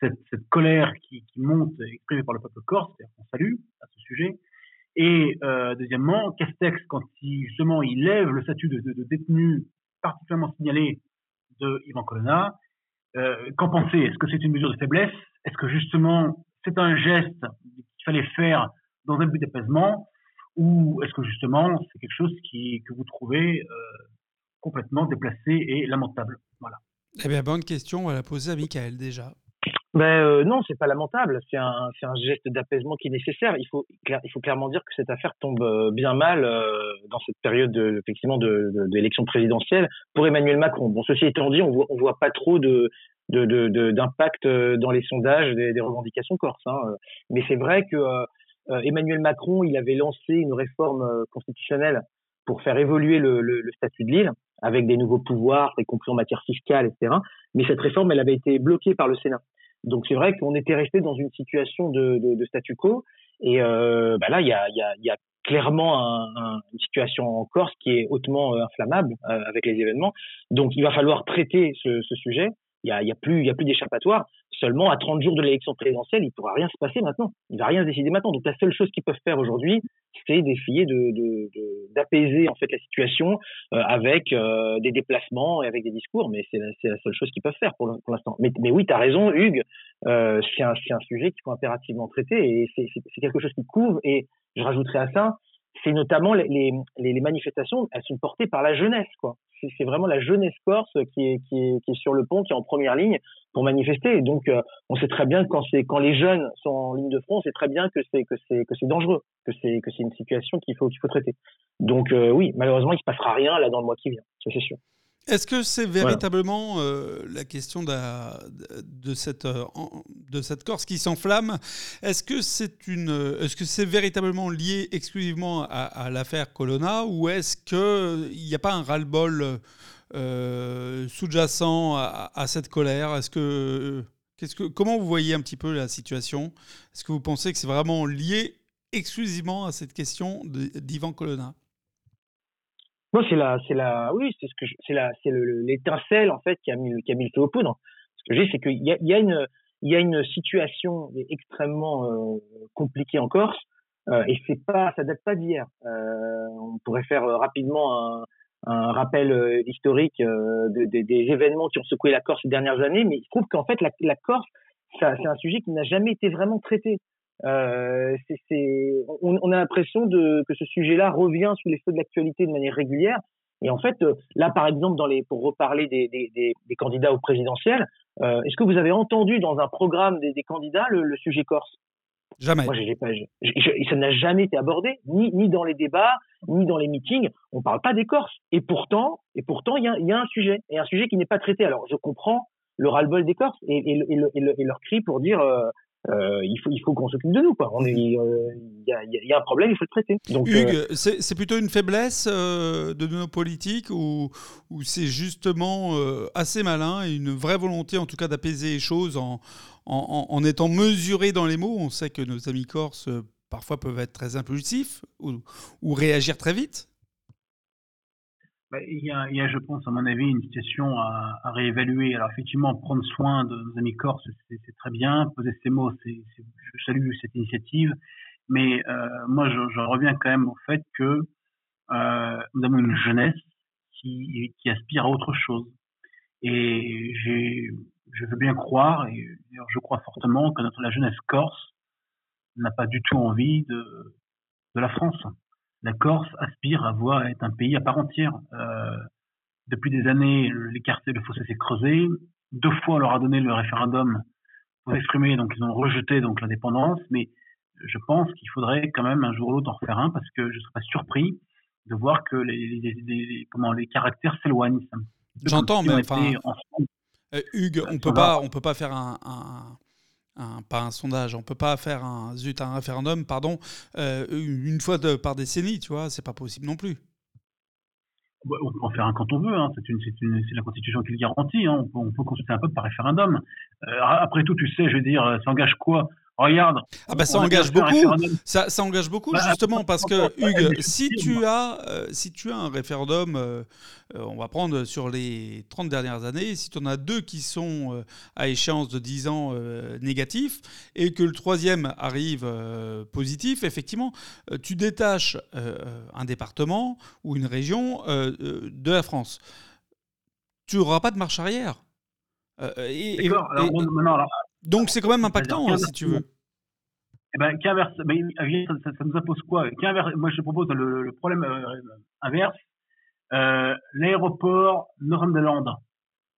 cette, colère qui, qui monte exprimée par le peuple corse. On salue à ce sujet. Et euh, deuxièmement, Castex, quand il, justement il lève le statut de, détenu particulièrement signalé de Ivan Colonna, euh, qu'en penser Est-ce que c'est une mesure de faiblesse? Est-ce que justement c'est un geste qu'il fallait faire dans un but d'apaisement? Ou est-ce que justement c'est quelque chose qui, que vous trouvez euh, complètement déplacé et lamentable? Voilà.
Eh bien, bonne question, on va la poser à Michael déjà.
Ben euh, non, c'est pas lamentable. C'est un, c'est un geste d'apaisement qui est nécessaire. Il faut, il faut clairement dire que cette affaire tombe euh, bien mal euh, dans cette période de, effectivement de, d'élection présidentielle pour Emmanuel Macron. Bon, ceci étant dit, on voit, on voit pas trop de, de, de, d'impact euh, dans les sondages des, des revendications corses. Hein. Mais c'est vrai que Emmanuel Macron, il avait lancé une réforme constitutionnelle pour faire évoluer le, le, le statut de l'île avec des nouveaux pouvoirs, y compris en matière fiscale, etc. Mais cette réforme, elle avait été bloquée par le Sénat. Donc c'est vrai qu'on était resté dans une situation de, de, de statu quo. Et euh, bah là, il y a, y, a, y a, clairement un, une situation en Corse qui est hautement euh, inflammable euh, avec les événements. Donc il va falloir traiter ce, ce sujet. Il y a, y a plus, y a plus d'échappatoire. Seulement à 30 jours de l'élection présidentielle, il pourra rien se passer maintenant. Il va rien se décider maintenant. Donc la seule chose qu'ils peuvent faire aujourd'hui, c'est d'essayer de, d'apaiser en fait la situation euh, avec euh, des déplacements et avec des discours. Mais c'est la, seule chose qu'ils peuvent faire pour, l'instant. Mais, mais oui, tu as raison, Hugues. Euh, c'est un, un sujet qu'il faut impérativement traiter et c'est quelque chose qui couvre. Et je rajouterai à ça, c'est notamment les, les, les, manifestations, elles sont portées par la jeunesse, quoi. C'est vraiment la jeunesse corse qui est, qui, est, qui est sur le pont, qui est en première ligne pour manifester. Et donc, euh, on sait très bien que quand quand les jeunes sont en ligne de front, on sait très bien que c'est que c'est que c'est dangereux, que c'est que c'est une situation qu'il faut qu'il faut traiter. Donc euh, oui, malheureusement, il se passera rien là dans le mois qui vient, ça c'est sûr.
Est-ce que c'est véritablement euh, la question de, de, cette, euh, de cette Corse qui s'enflamme? Est-ce que c'est une, est-ce que c'est véritablement lié exclusivement à, l'affaire Colonna ou est-ce qu'il n'y a pas un ras-le-bol euh, sous-jacent à, cette colère? Est-ce que, qu'est-ce que, comment vous voyez un petit peu la situation? Est-ce que vous pensez que c'est vraiment lié exclusivement à cette question d'Ivan Colonna?
Moi, c'est la, c'est la, oui, c'est ce que, c'est la, c'est l'étincelle en fait qui a mis, qui a mis le feu aux poudres. Ce que j'ai, c'est qu'il y a, y a une, il y a une situation extrêmement euh, compliquée en Corse euh, et c'est pas, ça date pas d'hier. Euh, on pourrait faire euh, rapidement un, un rappel euh, historique de, de, des événements qui ont secoué la Corse ces dernières années, mais il se trouve qu'en fait la, la Corse, c'est un sujet qui n'a jamais été vraiment traité. Euh, on, on, a l'impression que ce sujet-là revient sous les feux de l'actualité de manière régulière. Et en fait, euh, là, par exemple, dans les, pour reparler des, des, des, des candidats au présidentiel, euh, est-ce que vous avez entendu dans un programme des, candidats le, le, sujet corse?
Jamais.
Moi, ça n'a jamais été abordé, ni, ni dans les débats, ni dans les meetings. On parle pas des Corses. Et pourtant, et pourtant, il y a, y a, un sujet, et un sujet qui n'est pas traité. Alors, je comprends le ras-le-bol des Corses et, et, et, et, leur cri pour dire euh, euh, il faut, il faut qu'on s'occupe de nous. Quoi. On est, il euh, y, a, y, a, un problème, il faut le traiter.
Donc, Hugues, euh... c'est plutôt une faiblesse euh, de nos politiques ou, ou c'est justement euh, assez malin et une vraie volonté, en tout cas, d'apaiser les choses en, en, en, étant mesuré dans les mots? On sait que nos amis corses parfois peuvent être très impulsifs ou, ou réagir très vite.
Bah, il, y a, il y a, je pense, à mon avis, une situation à, réévaluer. Alors, effectivement, prendre soin de nos amis corses, c'est très bien. Poser ces mots, c'est je salue cette initiative. Mais euh, moi, je, reviens quand même au fait que euh, nous avons une jeunesse qui, aspire à autre chose. Et je veux bien croire, et je crois fortement, que notre, la jeunesse corse n'a pas du tout envie de la France la Corse aspire à voir être un pays à part entière. Euh, depuis des années, l'écarté, le fossé s'est creusé. Deux fois, on leur a donné le référendum pour exprimer, donc ils ont rejeté donc l'indépendance. Mais je pense qu'il faudrait quand même un jour ou l'autre en refaire un parce que je ne serais pas surpris de voir que les, les, les comment, les caractères s'éloignent.
J'entends, mais enfin, euh, Hugues, on peut pas, on peut pas faire un, un un, pas un sondage, on peut pas faire un zut un référendum, pardon, euh, une fois de, par décennie, tu vois, c'est pas possible non plus.
On peut en faire un quand on veut, hein. c'est, la Constitution qui le garantit, hein. on, peut, on, peut, consulter un peuple par référendum. Euh, après tout, tu sais, je veux dire, ça engage quoi Regarde.
Ah bah ça engage beaucoup. Ça, ça, engage beaucoup bah, justement parce que Hugues, si tu as euh, si tu as un référendum, euh, euh, on va prendre sur les 30 dernières années, si tu en as deux qui sont euh, à échéance de 10 ans euh, négatifs et que le troisième arrive positif, effectivement, tu détaches un département ou une région de la France. Tu n'auras pas de marche arrière.
Et, D'accord. Alors, et, maintenant, alors,
donc c'est quand même impactant, hein, si tu veux.
Eh ben, qu'inverse, ben, ça, ça, nous impose quoi? Moi, je propose le, le problème euh, inverse. Euh, L'aéroport Nord-de-Land.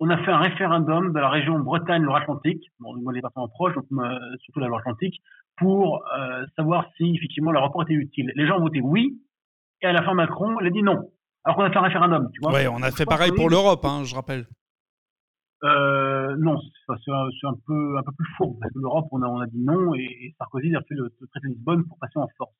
On a fait un référendum de la région Bretagne-Loire-Atlantique, bon, les départements proches, donc, euh, surtout la Loire-Atlantique, pour euh, savoir si effectivement l'aéroport était utile. Les gens ont voté oui, et à la fin Macron, il a dit non. Alors qu'on a fait un référendum, tu vois.
Ouais, on a fait pareil pour l'Europe, hein, je rappelle.
Euh, non, c'est un, peu un peu plus fourbe parce que l'Europe, on a, on a dit non et, Sarkozy a fait le, traité de Lisbonne pour passer en force.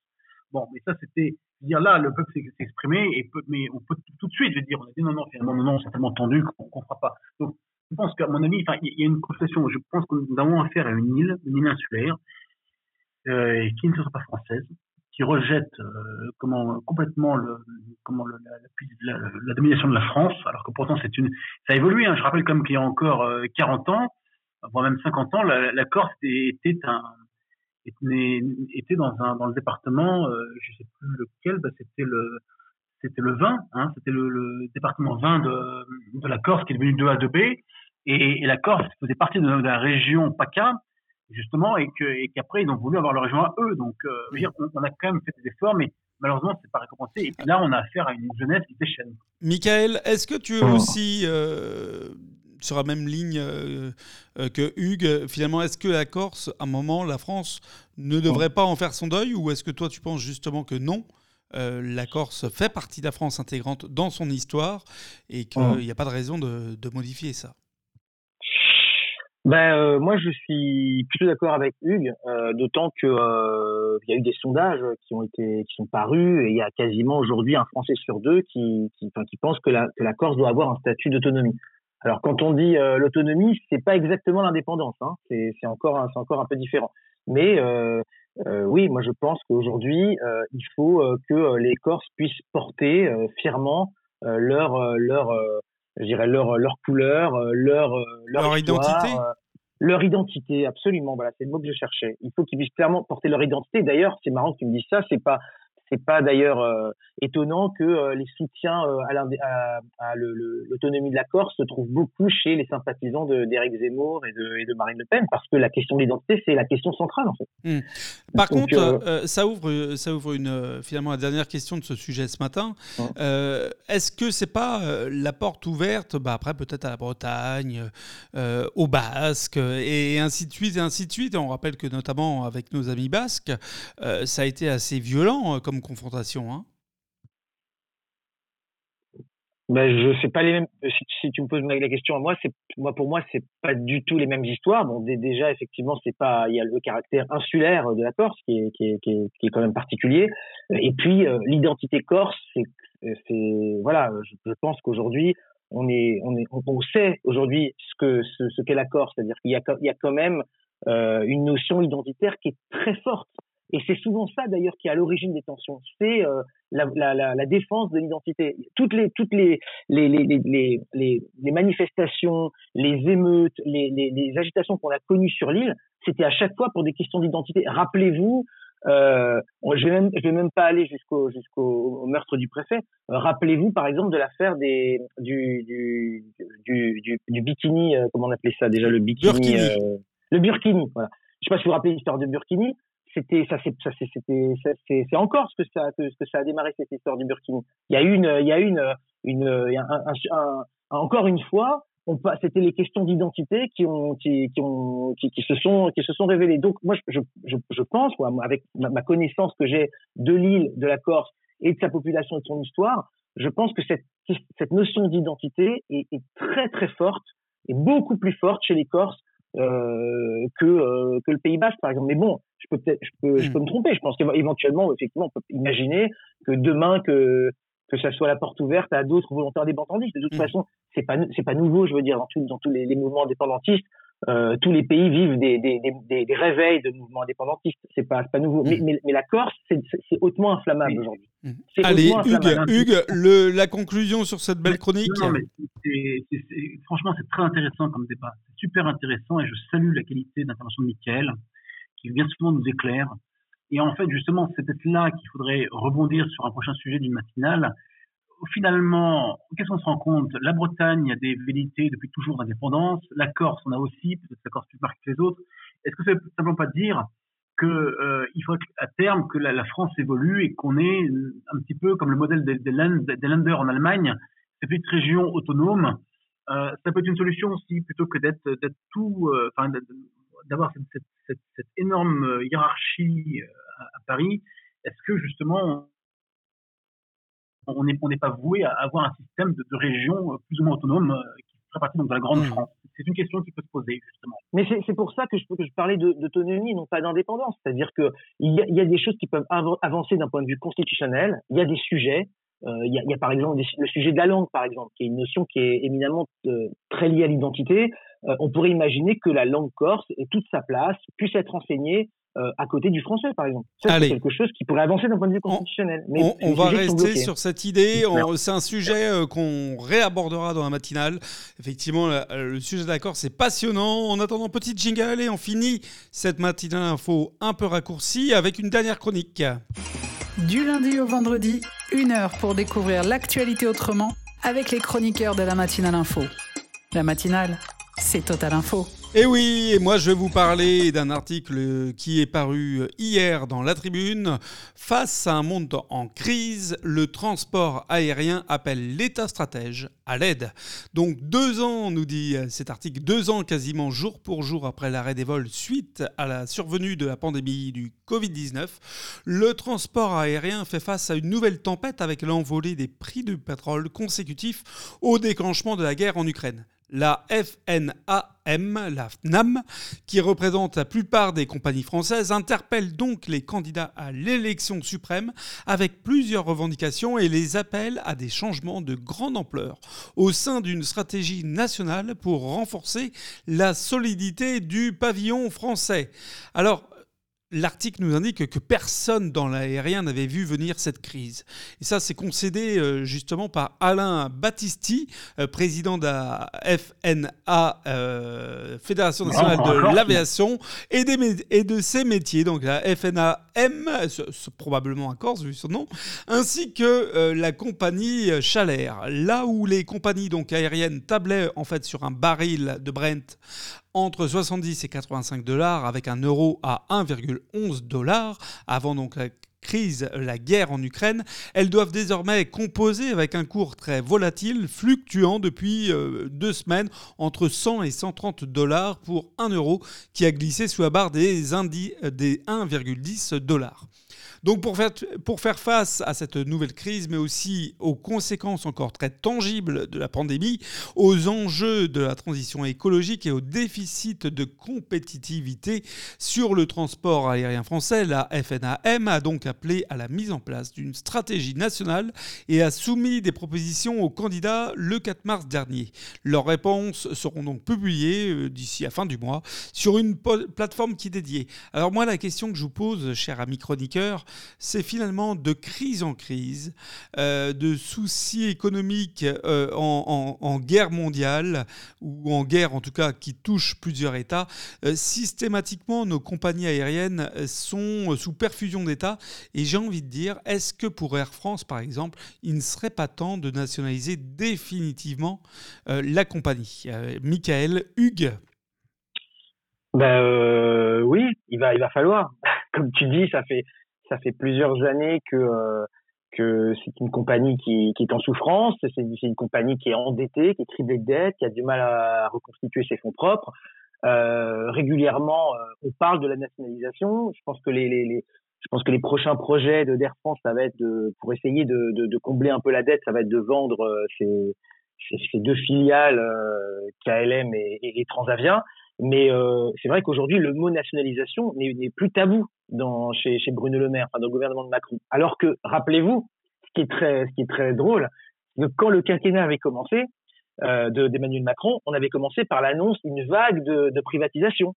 Bon, mais ça, c'était dire là, le peuple s'est exprimé, et mais on peut tout de suite dire, on a dit non, non, finalement, non, non, c'est tellement tendu qu'on ne fera pas. Donc, je pense qu'à mon avis, il y a une constatation. Je pense que nous avons affaire à une île, une île insulaire, euh, qui ne sera pas française, qui rejette euh, complètement la, domination de la France, alors que pourtant ça a évolué. Hein. Je rappelle comme qu'il y a encore euh, 40 ans, voire même 50 ans, la, Corse était, dans le département, euh, je sais plus lequel, bah, c'était le c'était le 20, hein, c'était le, département 20 de, la Corse qui est devenu 2A 2B, et, la Corse faisait partie de la région PACA, justement, et que et qu'après ils ont voulu avoir leur région à eux. Donc, euh, dire, on, a quand même fait des efforts, mais malheureusement, c'est pas récompensé. Et puis là, on a affaire à une jeunesse qui déchaîne.
Michael, est-ce que tu es aussi euh, sur la même ligne euh, que Hugues? Finalement, est-ce que la Corse, à un moment, la France ne devrait pas en faire son deuil, ou est-ce que toi, tu penses justement que non euh, la Corse fait partie de la France intégrante dans son histoire et qu'il n'y a pas de raison de, de modifier ça?
Ben euh, moi je suis plutôt d'accord avec Hugues, euh, d'autant que euh, il y a eu des sondages qui ont été qui sont parus et il y a quasiment aujourd'hui un Français sur deux qui qui, enfin, qui pense que la que la Corse doit avoir un statut d'autonomie. Alors quand on dit euh, l'autonomie, c'est pas exactement l'indépendance, hein, c'est c'est encore c'est encore un peu différent. Mais euh, oui, moi je pense qu'aujourd'hui il faut que les Corses puissent porter fièrement leur leur je dirais leur leur couleur, leur leur,
leur identité.
leur identité, absolument. Voilà, c'est le mot que je cherchais. Il faut qu'ils puissent clairement porter leur identité. D'ailleurs, c'est marrant que tu me dises ça. C'est pas c'est pas d'ailleurs euh, étonnant que euh, les soutiens euh, à, l'autonomie de la Corse se trouvent beaucoup chez les sympathisants d'Éric Zemmour et de, et de, Marine Le Pen, parce que la question de l'identité, c'est la question centrale en fait.
Mmh. Par Donc, contre, ça ouvre, ça ouvre une, finalement la dernière question de ce sujet ce matin. Est-ce que c'est pas la porte ouverte, bah, après peut-être à la Bretagne, aux Basques, et ainsi de suite, et ainsi de suite. Et on rappelle que notamment avec nos amis basques, ça a été assez violent comme confrontation. Hein
ben, je sais pas les mêmes. Si, tu me poses la question à moi, c'est moi pour moi c'est pas du tout les mêmes histoires. Bon, déjà effectivement c'est pas il y a le caractère insulaire de la Corse qui est qui est, qui est, quand même particulier. Et puis euh, l'identité corse, c'est c'est voilà, je, pense qu'aujourd'hui on est on est on sait aujourd'hui ce que ce, qu'est la Corse, c'est-à-dire qu'il y a il y a quand même euh, une notion identitaire qui est très forte et c'est souvent ça d'ailleurs qui est à l'origine des tensions, c'est euh, la, la, la, la, défense de l'identité. Toutes les toutes les les, les, les, les, les manifestations, les émeutes, les, agitations qu'on a connues sur l'île, c'était à chaque fois pour des questions d'identité. Rappelez-vous, euh, je vais même je vais même pas aller jusqu'au jusqu'au meurtre du préfet. Euh, rappelez-vous par exemple de l'affaire des du du, du du, du bikini, comment on appelait ça déjà le bikini,
Burkini.
le burkini. Voilà. Je sais pas si vous vous rappelez l'histoire de Burkini c'était ça c'est ça c'était c'est encore ce que ça que, que ça a démarré cette histoire du Burkini. Il y a une il y a une une, un, encore une fois c'était les questions d'identité qui ont qui, qui ont qui, se sont qui se sont révélées. Donc moi je je, je pense moi, avec ma, connaissance que j'ai de l'île, de la Corse et de sa population et de son histoire, je pense que cette cette notion d'identité est, est très très forte et beaucoup plus forte chez les Corses euh, que euh, que le Pays Basque par exemple. Mais bon, je peux peut-être je peux je hmm. peux me tromper. Je pense qu'éventuellement effectivement on peut imaginer que demain que que ça soit la porte ouverte à d'autres volontaires indépendantistes. De toute mmh. façon, c'est pas c'est pas nouveau, je veux dire, dans, tout, dans tous les, les, mouvements indépendantistes, euh, tous les pays vivent des, des, des, des, réveils de mouvements indépendantistes. C'est pas pas nouveau. Mais, mais, mais, la Corse, c'est hautement inflammable aujourd'hui.
Mmh. Allez, Hugues, Hugues le, la conclusion sur cette belle chronique.
Non, mais franchement, c'est très intéressant comme débat. C'est super intéressant et je salue la qualité d'intervention de Michael, qui bien souvent nous éclaire et en fait, justement, c'est peut-être là qu'il faudrait rebondir sur un prochain sujet d'une matinale. Finalement, qu'est-ce qu'on se rend compte? La Bretagne a des vérités depuis toujours d'indépendance. La Corse, on a aussi, peut-être la Corse plus marquée que les autres. Est-ce que ça veut simplement pas dire que euh, faut à terme que la, France évolue et qu'on est un petit peu comme le modèle des, des, Länder en Allemagne, ces petites régions autonomes. Euh, ça peut être une solution aussi plutôt que tout, euh, enfin d'avoir cette, cette, cette, cette, énorme euh, hiérarchie euh, à Paris, est-ce que justement on n'est on pas voué à avoir un système de, de régions euh, plus ou moins autonomes qui ferait partie donc, de la grande mmh. France c'est une question qui peut se poser, justement.
Mais c'est pour ça que je, que je parlais d'autonomie, non pas d'indépendance. C'est-à-dire qu'il y, a, y a des choses qui peuvent avancer d'un point de vue constitutionnel, il y a des sujets, euh, il y, a, y, a, par exemple le sujet de la langue, par exemple, qui est une notion qui est éminemment euh, très liée à l'identité. Euh, on pourrait imaginer que la langue corse ait toute sa place, puisse être enseignée à côté du français, par exemple. c'est quelque chose qui pourrait avancer d'un point de vue constitutionnel.
Mais on, va rester sur cette idée. C'est un sujet qu'on réabordera dans la matinale. Effectivement, le sujet de la Corse est passionnant. En attendant, petite jingle et on finit cette matinale info un peu raccourcie avec une dernière chronique.
Du lundi au vendredi, une heure pour découvrir l'actualité autrement avec les chroniqueurs de la matinale info. La matinale, c'est Total Info.
Et oui, et moi je vais vous parler d'un article qui est paru hier dans la tribune. Face à un monde en crise, le transport aérien appelle l'État stratège à l'aide. Donc deux ans, nous dit cet article, deux ans quasiment jour pour jour après l'arrêt des vols suite à la survenue de la pandémie du Covid-19, le transport aérien fait face à une nouvelle tempête avec l'envolée des prix du pétrole consécutifs au déclenchement de la guerre en Ukraine la FNAM, la FNAM, qui représente la plupart des compagnies françaises, interpelle donc les candidats à l'élection suprême avec plusieurs revendications et les appelle à des changements de grande ampleur au sein d'une stratégie nationale pour renforcer la solidité du pavillon français. Alors, L'article nous indique que personne dans l'aérien n'avait vu venir cette crise. Et ça, c'est concédé euh, justement par Alain Battisti, euh, président de la FNA, euh, Fédération nationale de l'aviation, et, et, de ses métiers, donc la FNAM, probablement un Corse vu son nom, ainsi que la compagnie Chalair. Là où les compagnies donc, aériennes tablaient en fait sur un baril de Brent entre 70 et 85 dollars avec un euro à 1,11 dollars avant donc la crise, la guerre en Ukraine, elles doivent désormais composer avec un cours très volatile, fluctuant depuis euh, deux semaines entre 100 et 130 dollars pour 1 euro qui a glissé sous la barre des, des 1,10 dollars. Donc pour faire, pour faire face à cette nouvelle crise, mais aussi aux conséquences encore très tangibles de la pandémie, aux enjeux de la transition écologique et au déficit de compétitivité sur le transport aérien français, la FNAM a donc appelé à la mise en place d'une stratégie nationale et a soumis des propositions aux candidats le 4 mars dernier. Leurs réponses seront donc publiées euh, d'ici la fin du mois sur une plateforme qui est dédiée. Alors moi, la question que je vous pose, cher ami chroniqueur, c'est finalement de crise en crise, euh, de soucis économiques euh, en, guerre mondiale, ou en guerre en tout cas qui touche plusieurs États. Euh, systématiquement, nos compagnies aériennes sont sous perfusion d'État. Et j'ai envie de dire, est-ce que pour Air France, par exemple, il ne serait pas temps de nationaliser définitivement la compagnie? Michael Hugues
ben oui, il va, il va falloir. Comme tu dis, ça fait ça fait plusieurs années que euh, que c'est une compagnie qui, est en souffrance, c'est une compagnie qui est endettée, qui est criblée de dettes, qui a du mal à reconstituer ses fonds propres. Euh, régulièrement, euh, on parle de la nationalisation. Je pense que les, les, je pense que les prochains projets de d'Air France, ça va être de, pour essayer de, de, combler un peu la dette, ça va être de vendre ces, deux filiales KLM et Transavia. Mais euh, c'est vrai qu'aujourd'hui, le mot nationalisation n'est plus tabou dans, chez, chez Bruno Le Maire, enfin, dans le gouvernement de Macron. Alors que, rappelez-vous, ce qui est très, ce qui est très drôle, que quand le quinquennat avait commencé, euh, d'Emmanuel Macron, on avait commencé par l'annonce d'une vague de, de privatisation.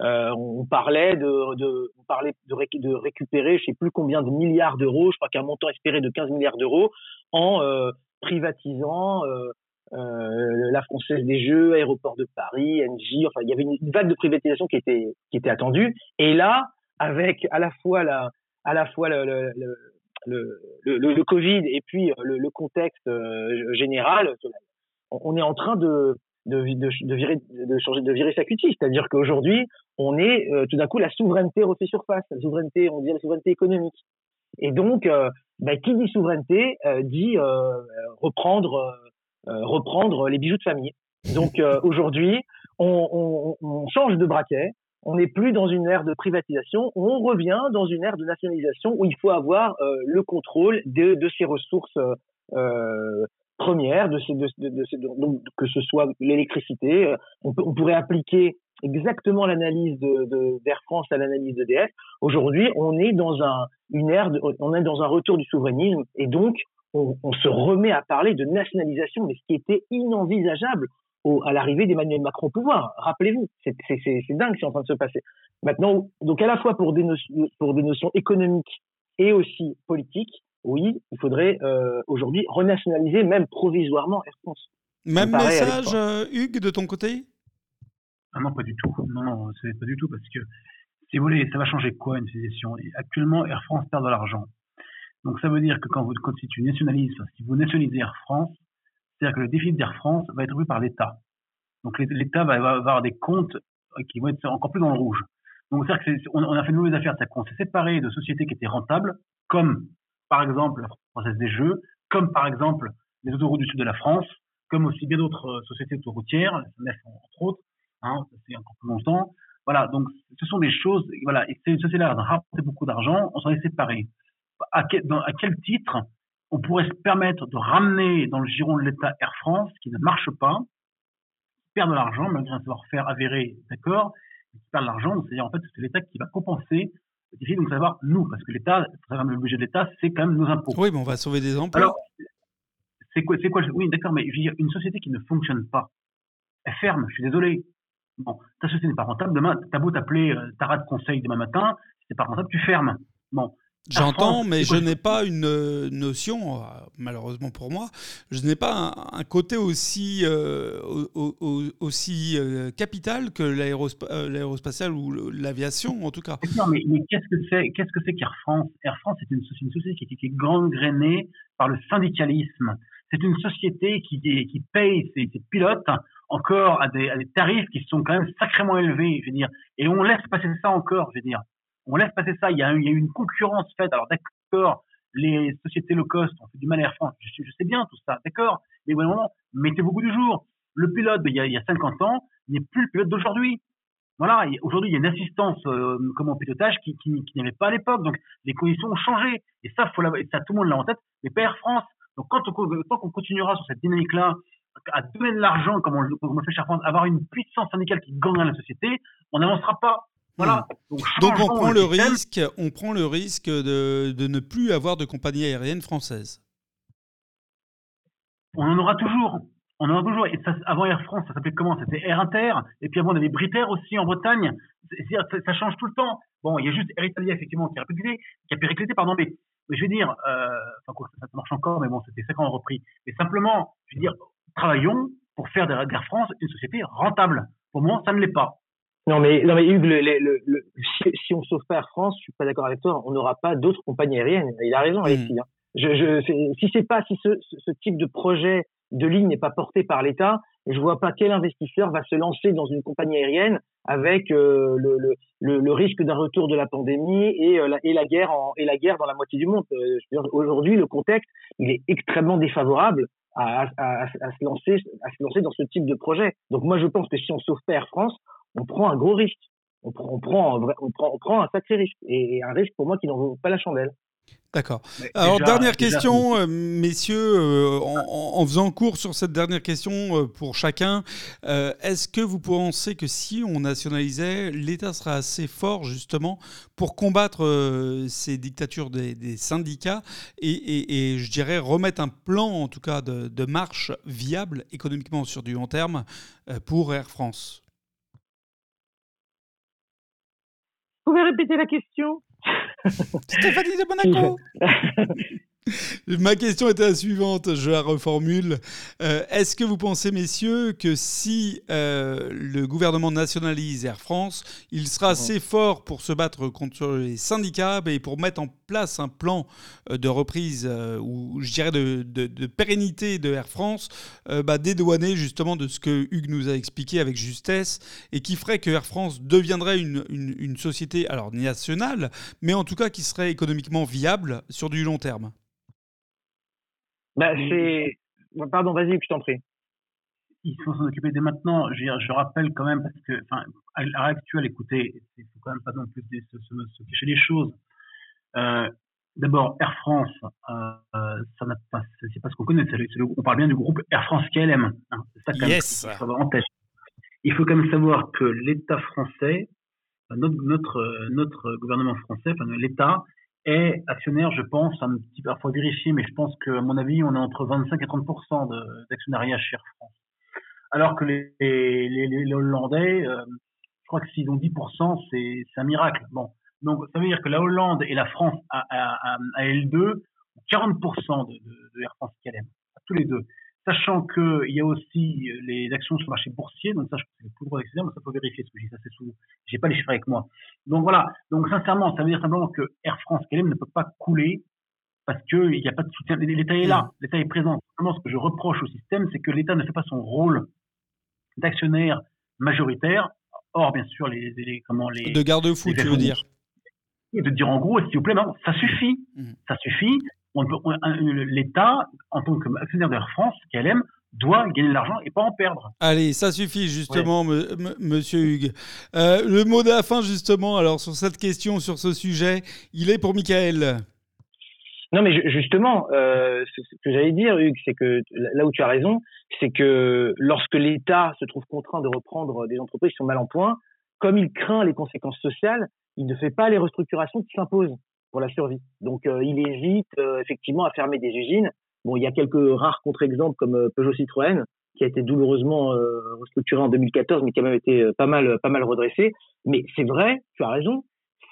Euh, on parlait de, de, on parlait de, de récupérer, je sais plus combien de milliards d'euros, je crois qu'un montant espéré de 15 milliards d'euros, en euh, privatisant euh, euh, la Française des Jeux, Aéroport de Paris, NJ, enfin il y avait une, vague de privatisation qui était qui était attendue. Et là, avec à la fois la à la fois le, le, le, Covid et puis euh, le, contexte euh, général, on est en train de de, de, virer de changer de virer sa cutie, c'est-à-dire qu'aujourd'hui on est tout d'un coup la souveraineté refait surface, la souveraineté on dit la souveraineté économique. Et donc, bah, qui dit souveraineté dit reprendre reprendre les bijoux de famille. Donc euh, aujourd'hui, on, on, on, change de braquet. On n'est plus dans une ère de privatisation, on revient dans une ère de nationalisation où il faut avoir euh, le contrôle de, de ces ressources euh, premières, de ces, de, donc, que ce soit l'électricité. On, on pourrait appliquer exactement l'analyse de d'Air France à l'analyse d'EDF. Aujourd'hui, on est dans un, une ère, on est dans un retour du souverainisme et donc on, on, se remet à parler de nationalisation, mais ce qui était inenvisageable au, à l'arrivée d'Emmanuel Macron au pouvoir. Rappelez-vous, c'est dingue ce qui est en train de se passer. Maintenant, donc à la fois pour des, notions, pour des notions économiques et aussi politiques, oui, il faudrait euh, aujourd'hui renationaliser, même provisoirement, Air France.
Même message, euh, Hugues, de ton côté?
Ah Non, pas du tout. Non, non, c'est pas du tout parce que si vous voulez, ça va changer quoi une situation Actuellement, Air France perd de l'argent. Donc ça veut dire que quand vous constituez tu nationalises, si vous nationalisez Air France, c'est-à-dire que le déficit d'Air France va être pris par l'État. Donc l'État va avoir des comptes qui vont être encore plus dans le rouge. Donc c'est-à-dire qu'on on a fait une mauvaise affaire, c'est qu'on s'est séparé de sociétés qui étaient rentables, comme par exemple la Française des Jeux, comme par exemple les autoroutes du sud de la France, comme aussi bien d'autres euh, sociétés autoroutières, entre autres, hein, c'est encore plus longtemps. Voilà, donc ce sont des choses, voilà, et une société-là a rapporté beaucoup d'argent, on s'en est séparé. À quel, à quel titre on pourrait se permettre de ramener dans le giron de l'État Air France, qui ne marche pas, perd de l'argent, malgré un savoir-faire avéré, d'accord, qui perd de l'argent, c'est-à-dire en fait c'est l'État qui va compenser le déficit, donc savoir nous, parce que l'État, le budget de l'État, c'est quand même nos impôts.
Oui, mais on va sauver des emplois.
Alors, c'est quoi, c'est quoi Oui, d'accord, mais une société qui ne fonctionne pas, elle ferme, je suis désolé. Bon, ta société n'est pas rentable, demain, t'as beau t'appeler euh, Tara de conseil demain matin, si c'est pas rentable, tu fermes. Bon,
J'entends, mais je n'ai pas une euh, notion, euh, malheureusement pour moi, je n'ai pas un, côté aussi, euh, aussi capital que l'aérospatiale ou l'aviation, en tout cas.
Non, mais, qu'est-ce que c'est qu'est-ce que c'est qu'Air France? Air France, c'est une, une, société qui, qui, est gangrénée par le syndicalisme. C'est une société qui, qui paye ses, ses pilotes encore à des, à des, tarifs qui sont quand même sacrément élevés, je veux dire. Et on laisse passer ça encore, je veux dire on laisse passer ça. Il y a, il y a une concurrence faite. Alors d'accord, les sociétés low cost ont fait du mal à Air France. Je, sais bien tout ça, d'accord. Mais moment, mettez-vous au goût du jour. Le pilote il y a, il y a 50 ans n'est plus le pilote d'aujourd'hui. Voilà, aujourd'hui, il y a une assistance euh, comme en pilotage qui, qui, n'y avait pas à l'époque. Donc, les conditions ont changé. Et ça, faut ça tout le monde l'a en tête, mais pas Air France. Donc, quand on, tant qu'on continuera sur cette dynamique-là, à donner de l'argent, comme on, le fait Air France, avoir une puissance syndicale qui gagne la société, on n'avancera pas. Voilà.
Hmm. Donc, on prend le risque, on prend le risque de, de, ne plus avoir de compagnie aérienne française.
On en aura toujours. On en aura toujours. Et ça, avant Air France, ça s'appelait comment? C'était Air Inter. Et puis avant, on avait Britair aussi en Bretagne. Ça, ça, change tout le temps. Bon, il y a juste Air Italia, effectivement, qui a périclité, qui a périclité pardon, mais, mais je veux dire, euh, enfin, quoi, ça, marche encore, mais bon, c'était ça qu'on a repris. Mais simplement, je veux dire, travaillons pour faire d'Air France une société rentable. Pour moi, ça ne l'est pas.
Non mais non mais Hugues, le, le, le, si, si, on sauve pas Air France, je suis pas d'accord avec toi. On n'aura pas d'autres compagnies aériennes. Il a raison, Alexis. Hmm. Hein. Je, je, si c'est pas si ce, ce, type de projet de ligne n'est pas porté par l'État, je vois pas quel investisseur va se lancer dans une compagnie aérienne avec euh, le, le, le, risque d'un retour de la pandémie et, euh, la, et la guerre en, et la guerre dans la moitié du monde. Euh, Aujourd'hui, le contexte il est extrêmement défavorable à, à, à, se lancer à se lancer dans ce type de projet. Donc moi, je pense que si on sauve pas Air France, on prend un gros risque. On, on, prend, un vrai, on, prend, on prend un sacré risque. Et, un risque pour moi qui n'en vaut pas la chandelle.
D'accord. Alors, dernière question, euh, messieurs, euh, en, en, faisant cours sur cette dernière question euh, pour chacun, est-ce que vous pensez que si on nationalisait, l'État serait assez fort justement pour combattre ces dictatures des, des syndicats et, et, et, je dirais remettre un plan en tout cas de, de marche viable économiquement sur du long terme pour Air France
Vous pouvez répéter la question?
Stéphanie de Monaco Ma question était la suivante, je la reformule. Euh, est-ce que vous pensez, messieurs, que si euh, le gouvernement nationalise Air France, il sera assez fort pour se battre contre les syndicats et pour mettre en place un plan euh, de reprise ou je dirais de, de, pérennité de Air France, bah, dédouané justement de ce que Hugues nous a expliqué avec justesse et qui ferait que Air France deviendrait une, une, une société, alors nationale, mais en tout cas qui serait économiquement viable sur du long terme?
Bah, c'est. Pardon, vas-y, je t'en prie.
Il faut s'en occuper dès maintenant. Je, je, rappelle quand même, parce que, enfin, à l'heure actuelle, écoutez, il faut quand même pas non plus se, se, se cacher les choses. Euh, D'abord, Air France, euh, ça n'a pas, c'est pas ce qu'on connaît. on parle bien du groupe Air France KLM. Hein, c'est ça quand
yes.
même en tête. Il faut quand même savoir que l'État français, notre, notre, notre gouvernement français, enfin l'État, est actionnaire, je pense, un petit peu, parfois vérifier, mais je pense qu'à mon avis, on est entre 25 et 30% d'actionnariat chez Air France. Alors que les, les, les, Hollandais, euh, je crois que s'ils ont 10% c'est un miracle. Bon, donc ça veut dire que la Hollande et la France à, à, à L2 ont 40 de, de, de, Air France KLM, tous les deux. Sachant qu'il y a aussi les actions sur le marché boursier, donc ça, je que plus le droit mais ça faut vérifier, ce que j'ai ça c'est sous, j'ai pas les chiffres avec moi. Donc voilà. Donc sincèrement, ça veut dire simplement que Air France KLM ne peut pas couler parce qu'il n'y a pas de soutien. L'État est là, mm. l'État est présent. Vraiment, ce que je reproche au système, c'est que l'État ne fait pas son rôle d'actionnaire majoritaire. Or, bien sûr, les, les comment les
de garde-fou, tu veux dire
Et de dire en gros, s'il vous plaît, non, ça suffit, mm. ça suffit. L'État, en tant qu'actionnaire de Air France, KLM, doit gagner de l'argent et pas en perdre.
Allez, ça suffit justement, monsieur Hugues. Euh, le mot de la fin justement, alors sur cette question, sur ce sujet, il est pour Michael.
Non, mais justement, euh, ce que j'allais dire, Hugues, c'est que là où tu as raison, c'est que lorsque l'État se trouve contraint de reprendre des entreprises qui sont mal en point, comme il craint les conséquences sociales, il ne fait pas les restructurations qui s'imposent pour la survie. Donc, euh, il hésite effectivement à fermer des usines Bon, il y a quelques rares contre-exemples comme euh, Peugeot Citroën, qui a été douloureusement euh, restructuré en 2014, mais qui a même été euh, pas mal, pas mal redressé. Mais c'est vrai, tu as raison.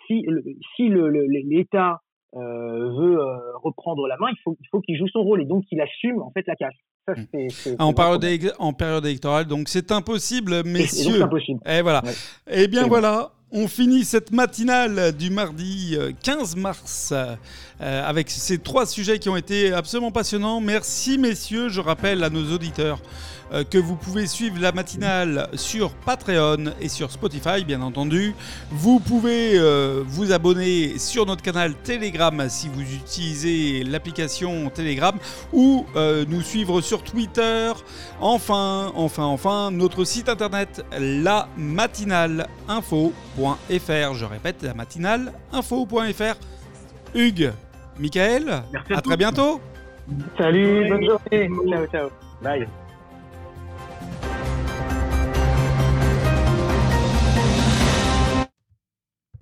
Si, si l'État veut reprendre la main, il faut, il faut qu'il joue son rôle et donc qu'il assume en fait la casse. Ça,
hmm. en, période en, période électorale, donc c'est impossible, messieurs.
C'est impossible.
Et voilà. Et eh bien voilà, on finit cette matinale du mardi 15 mars euh, avec ces trois sujets qui ont été absolument passionnants. Merci messieurs, je rappelle à nos auditeurs euh, que vous pouvez suivre la matinale sur Patreon et sur Spotify bien entendu. Vous pouvez euh, vous abonner sur notre canal Telegram si vous utilisez l'application Telegram ou nous suivre sur Twitter. Enfin, enfin, enfin, notre site internet la info.fr. Je répète, la info.fr. Hugues, Michael, à, très bientôt.
Salut, bonne journée. Ciao, ciao. Bye.